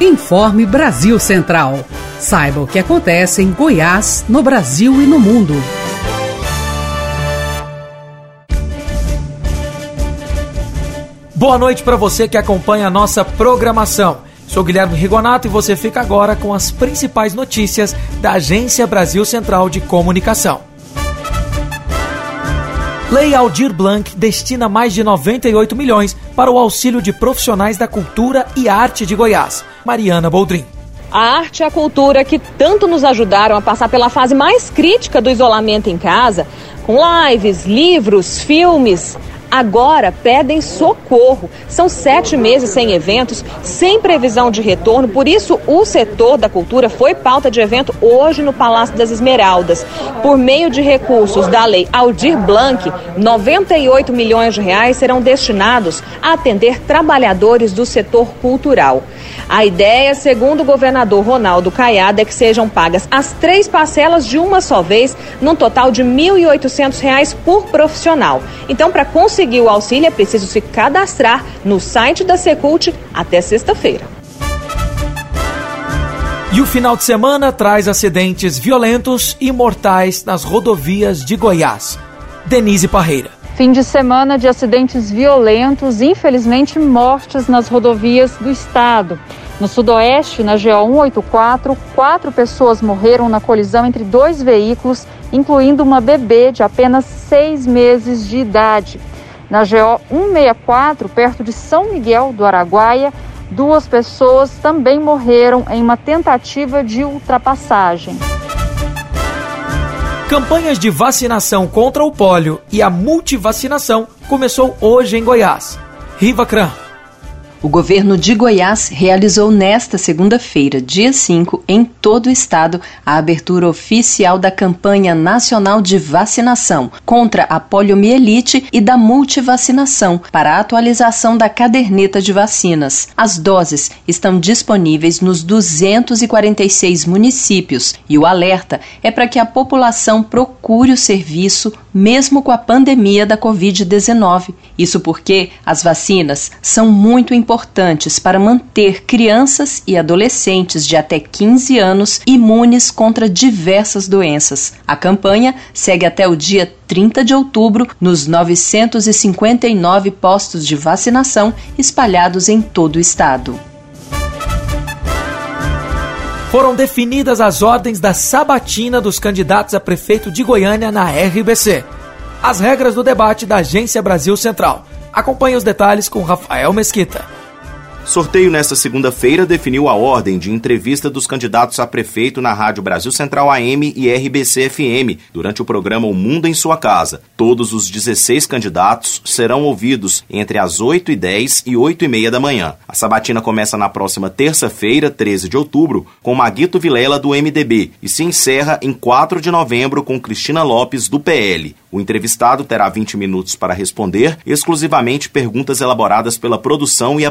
Informe Brasil Central. Saiba o que acontece em Goiás, no Brasil e no mundo. Boa noite para você que acompanha a nossa programação. Sou Guilherme Rigonato e você fica agora com as principais notícias da Agência Brasil Central de Comunicação. Lei Aldir Blanc destina mais de 98 milhões para o auxílio de profissionais da cultura e arte de Goiás. Mariana Boldrin. A arte e a cultura que tanto nos ajudaram a passar pela fase mais crítica do isolamento em casa, com lives, livros, filmes, agora pedem socorro. São sete meses sem eventos, sem previsão de retorno, por isso o setor da cultura foi pauta de evento hoje no Palácio das Esmeraldas. Por meio de recursos da lei Aldir Blanc, 98 milhões de reais serão destinados a atender trabalhadores do setor cultural. A ideia, segundo o governador Ronaldo Caiado, é que sejam pagas as três parcelas de uma só vez, num total de R$ 1.800 por profissional. Então, para conseguir o auxílio, é preciso se cadastrar no site da Secult até sexta-feira. E o final de semana traz acidentes violentos e mortais nas rodovias de Goiás. Denise Parreira. Fim de semana de acidentes violentos, infelizmente mortes nas rodovias do estado. No sudoeste, na GO 184, quatro pessoas morreram na colisão entre dois veículos, incluindo uma bebê de apenas seis meses de idade. Na GO 164, perto de São Miguel do Araguaia, duas pessoas também morreram em uma tentativa de ultrapassagem. Campanhas de vacinação contra o pólio e a multivacinação começou hoje em Goiás. Riva Cran. O governo de Goiás realizou nesta segunda-feira, dia 5, em todo o estado, a abertura oficial da campanha nacional de vacinação contra a poliomielite e da multivacinação para a atualização da caderneta de vacinas. As doses estão disponíveis nos 246 municípios e o alerta é para que a população procure o serviço mesmo com a pandemia da Covid-19. Isso porque as vacinas são muito importantes para manter crianças e adolescentes de até 15 anos imunes contra diversas doenças. A campanha segue até o dia 30 de outubro nos 959 postos de vacinação espalhados em todo o estado. Foram definidas as ordens da sabatina dos candidatos a prefeito de Goiânia na RBC. As regras do debate da Agência Brasil Central. Acompanhe os detalhes com Rafael Mesquita. Sorteio nesta segunda-feira definiu a ordem de entrevista dos candidatos a prefeito na Rádio Brasil Central AM e RBC FM durante o programa O Mundo em Sua Casa. Todos os 16 candidatos serão ouvidos entre as 8 e 10 e 8 e meia da manhã. A sabatina começa na próxima terça-feira, 13 de outubro, com Maguito Vilela do MDB e se encerra em 4 de novembro com Cristina Lopes do PL. O entrevistado terá 20 minutos para responder exclusivamente perguntas elaboradas pela produção e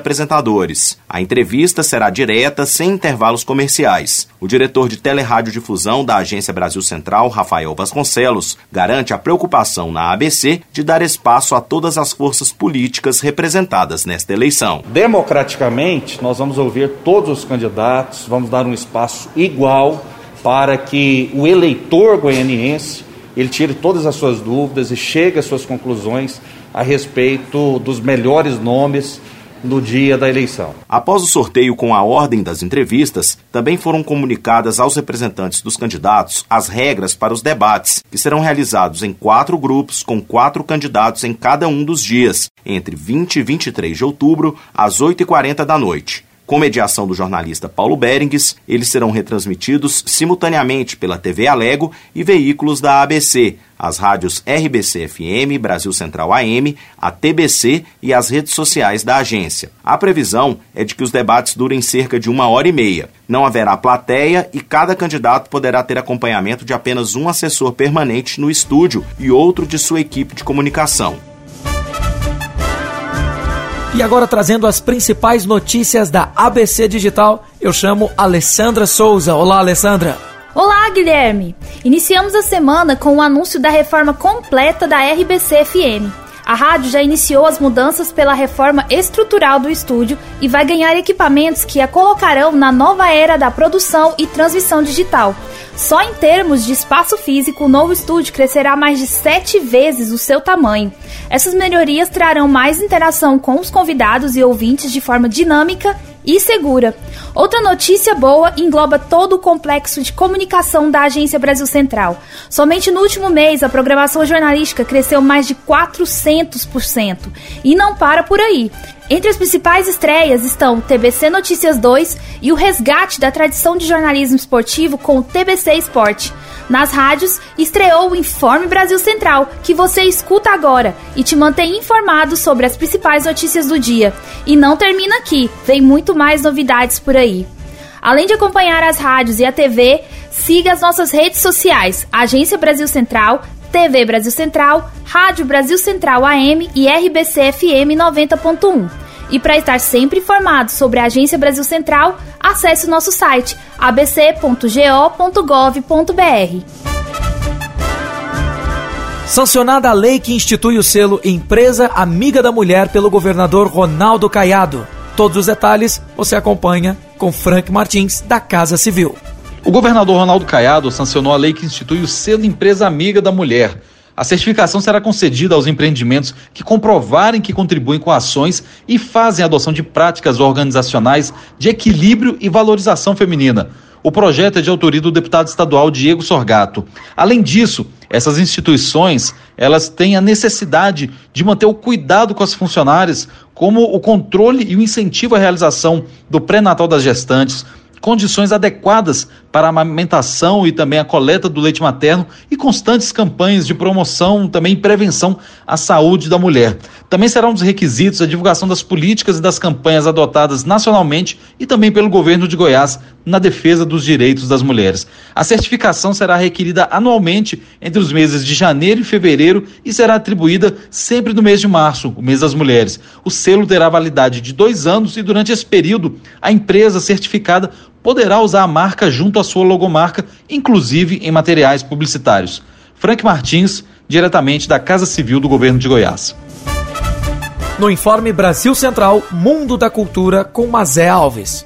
A entrevista será direta, sem intervalos comerciais. O diretor de Teleradiodifusão da Agência Brasil Central, Rafael Vasconcelos, garante a preocupação na ABC de dar espaço a todas as forças políticas representadas nesta eleição. Democraticamente, nós vamos ouvir todos os candidatos, vamos dar um espaço igual para que o eleitor goianiense ele tire todas as suas dúvidas e chegue às suas conclusões a respeito dos melhores nomes no dia da eleição. Após o sorteio com a ordem das entrevistas, também foram comunicadas aos representantes dos candidatos as regras para os debates, que serão realizados em quatro grupos com quatro candidatos em cada um dos dias, entre 20 e 23 de outubro, às 8h40 da noite. Com mediação do jornalista Paulo Berengues, eles serão retransmitidos simultaneamente pela TV Alego e veículos da ABC, as rádios RBC FM, Brasil Central AM, a TBC e as redes sociais da agência. A previsão é de que os debates durem cerca de uma hora e meia. Não haverá plateia e cada candidato poderá ter acompanhamento de apenas um assessor permanente no estúdio e outro de sua equipe de comunicação. E agora trazendo as principais notícias da ABC Digital, eu chamo Alessandra Souza. Olá, Alessandra. Olá, Guilherme! Iniciamos a semana com o anúncio da reforma completa da RBC FM. A rádio já iniciou as mudanças pela reforma estrutural do estúdio e vai ganhar equipamentos que a colocarão na nova era da produção e transmissão digital. Só em termos de espaço físico, o novo estúdio crescerá mais de sete vezes o seu tamanho. Essas melhorias trarão mais interação com os convidados e ouvintes de forma dinâmica e segura. Outra notícia boa engloba todo o complexo de comunicação da Agência Brasil Central. Somente no último mês, a programação jornalística cresceu mais de 400%. E não para por aí. Entre as principais estreias estão TBC Notícias 2 e o resgate da tradição de jornalismo esportivo com o TBC Esporte. Nas rádios, estreou o Informe Brasil Central, que você escuta agora e te mantém informado sobre as principais notícias do dia. E não termina aqui, vem muito mais novidades por aí. Além de acompanhar as rádios e a TV, siga as nossas redes sociais, Agência Brasil Central, TV Brasil Central, Rádio Brasil Central AM e RBC FM 90.1. E para estar sempre informado sobre a Agência Brasil Central, acesse o nosso site abc.go.gov.br. Sancionada a lei que institui o selo Empresa Amiga da Mulher pelo governador Ronaldo Caiado. Todos os detalhes você acompanha com Frank Martins, da Casa Civil. O governador Ronaldo Caiado sancionou a lei que institui o selo Empresa Amiga da Mulher a certificação será concedida aos empreendimentos que comprovarem que contribuem com ações e fazem adoção de práticas organizacionais de equilíbrio e valorização feminina. O projeto é de autoria do deputado estadual Diego Sorgato. Além disso, essas instituições, elas têm a necessidade de manter o cuidado com as funcionárias, como o controle e o incentivo à realização do pré-natal das gestantes, condições adequadas para a amamentação e também a coleta do leite materno e constantes campanhas de promoção também prevenção à saúde da mulher. Também será um dos requisitos a divulgação das políticas e das campanhas adotadas nacionalmente e também pelo governo de Goiás na defesa dos direitos das mulheres. A certificação será requerida anualmente entre os meses de janeiro e fevereiro e será atribuída sempre no mês de março, o mês das mulheres. O selo terá validade de dois anos e durante esse período a empresa certificada poderá usar a marca junto à sua logomarca, inclusive em materiais publicitários. Frank Martins, diretamente da Casa Civil do Governo de Goiás. No informe Brasil Central, Mundo da Cultura, com Mazé Alves.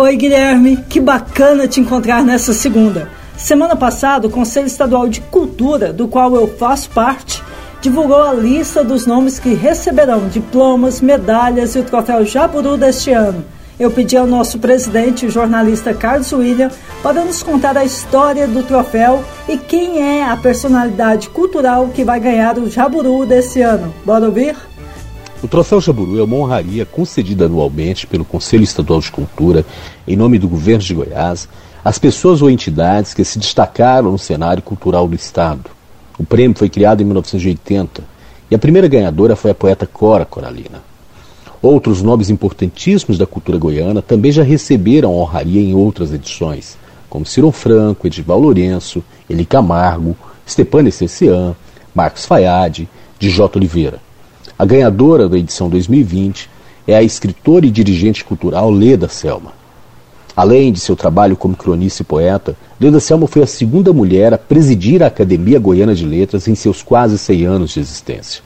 Oi, Guilherme, que bacana te encontrar nessa segunda. Semana passada, o Conselho Estadual de Cultura, do qual eu faço parte, divulgou a lista dos nomes que receberão diplomas, medalhas e o troféu Jaburu deste ano eu pedi ao nosso presidente, o jornalista Carlos William, para nos contar a história do troféu e quem é a personalidade cultural que vai ganhar o Jaburu desse ano. Bora ouvir? O Troféu Jaburu é uma honraria concedida anualmente pelo Conselho Estadual de Cultura, em nome do governo de Goiás, às pessoas ou entidades que se destacaram no cenário cultural do Estado. O prêmio foi criado em 1980 e a primeira ganhadora foi a poeta Cora Coralina. Outros nomes importantíssimos da cultura goiana também já receberam honraria em outras edições, como Ciro Franco, Edival Lourenço, Eli Camargo, Stepane Cessian, Marcos Fayad, Djota Oliveira. A ganhadora da edição 2020 é a escritora e dirigente cultural Leda Selma. Além de seu trabalho como cronista e poeta, Leda Selma foi a segunda mulher a presidir a Academia Goiana de Letras em seus quase 100 anos de existência.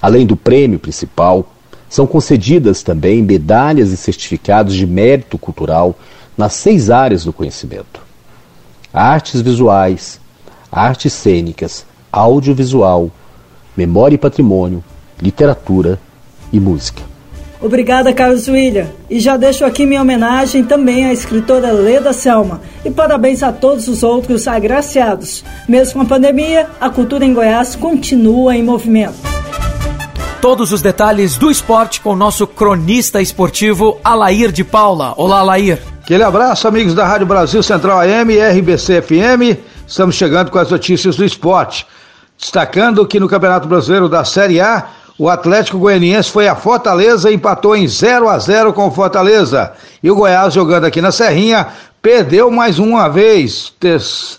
Além do prêmio principal, são concedidas também medalhas e certificados de mérito cultural nas seis áreas do conhecimento: artes visuais, artes cênicas, audiovisual, memória e patrimônio, literatura e música. Obrigada, Carlos William. E já deixo aqui minha homenagem também à escritora Leda Selma. E parabéns a todos os outros agraciados. Mesmo com a pandemia, a cultura em Goiás continua em movimento todos os detalhes do esporte com o nosso cronista esportivo Alair de Paula. Olá, Alair. Aquele abraço, amigos da Rádio Brasil Central AM e RBC FM. Estamos chegando com as notícias do esporte. Destacando que no Campeonato Brasileiro da Série A, o Atlético Goianiense foi a Fortaleza e empatou em 0 a 0 com o Fortaleza. E o Goiás jogando aqui na Serrinha perdeu mais uma vez.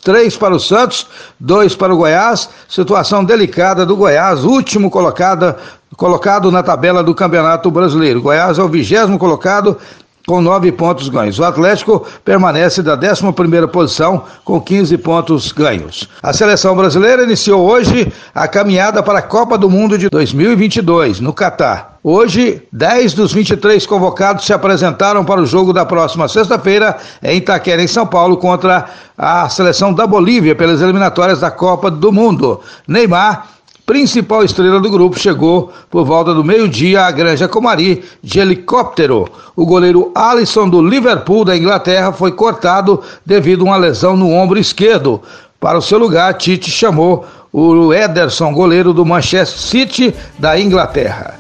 Três para o Santos, dois para o Goiás. Situação delicada do Goiás, último colocado colocado na tabela do Campeonato Brasileiro. Goiás é o vigésimo colocado, com nove pontos ganhos. O Atlético permanece da 11 posição com 15 pontos ganhos. A seleção brasileira iniciou hoje a caminhada para a Copa do Mundo de 2022 no Catar. Hoje, 10 dos 23 convocados se apresentaram para o jogo da próxima sexta-feira em Itaquera, em São Paulo, contra a seleção da Bolívia pelas eliminatórias da Copa do Mundo. Neymar principal estrela do grupo, chegou por volta do meio-dia à Granja Comari de helicóptero. O goleiro Alisson do Liverpool da Inglaterra foi cortado devido a uma lesão no ombro esquerdo. Para o seu lugar, Tite chamou o Ederson, goleiro do Manchester City da Inglaterra.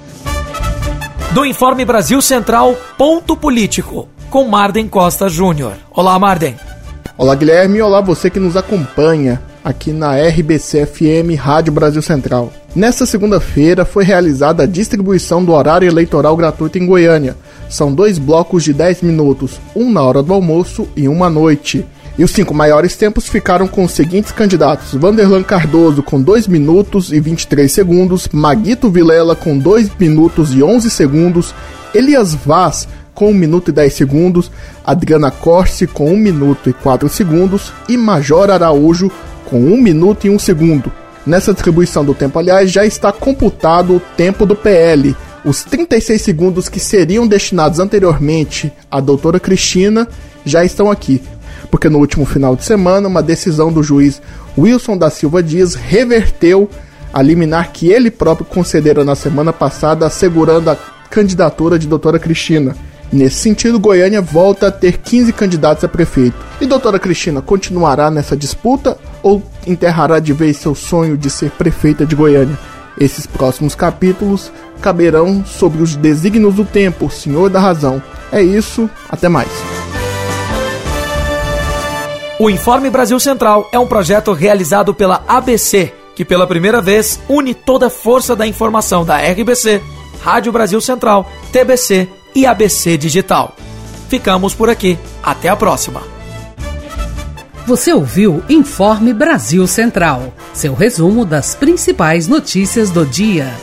Do Informe Brasil Central, ponto político, com Marden Costa Júnior. Olá, Marden. Olá, Guilherme. Olá, você que nos acompanha aqui na RBC FM Rádio Brasil Central. Nesta segunda-feira foi realizada a distribuição do horário eleitoral gratuito em Goiânia. São dois blocos de 10 minutos, um na hora do almoço e um à noite. E os cinco maiores tempos ficaram com os seguintes candidatos: Vanderlan Cardoso com 2 minutos e 23 segundos, Maguito Vilela com 2 minutos e 11 segundos, Elias Vaz com 1 minuto e 10 segundos, Adriana Corse com 1 minuto e 4 segundos e Major Araújo com 1 minuto e 1 segundo. Nessa distribuição do tempo, aliás, já está computado o tempo do PL. Os 36 segundos que seriam destinados anteriormente à doutora Cristina já estão aqui, porque no último final de semana, uma decisão do juiz Wilson da Silva Dias reverteu a liminar que ele próprio concedera na semana passada, assegurando a candidatura de doutora Cristina. Nesse sentido, Goiânia volta a ter 15 candidatos a prefeito. E doutora Cristina continuará nessa disputa ou enterrará de vez seu sonho de ser prefeita de Goiânia? Esses próximos capítulos caberão sobre os desígnios do tempo, Senhor da Razão. É isso, até mais. O Informe Brasil Central é um projeto realizado pela ABC, que pela primeira vez une toda a força da informação da RBC, Rádio Brasil Central, TBC e ABC Digital. Ficamos por aqui. Até a próxima. Você ouviu Informe Brasil Central, seu resumo das principais notícias do dia.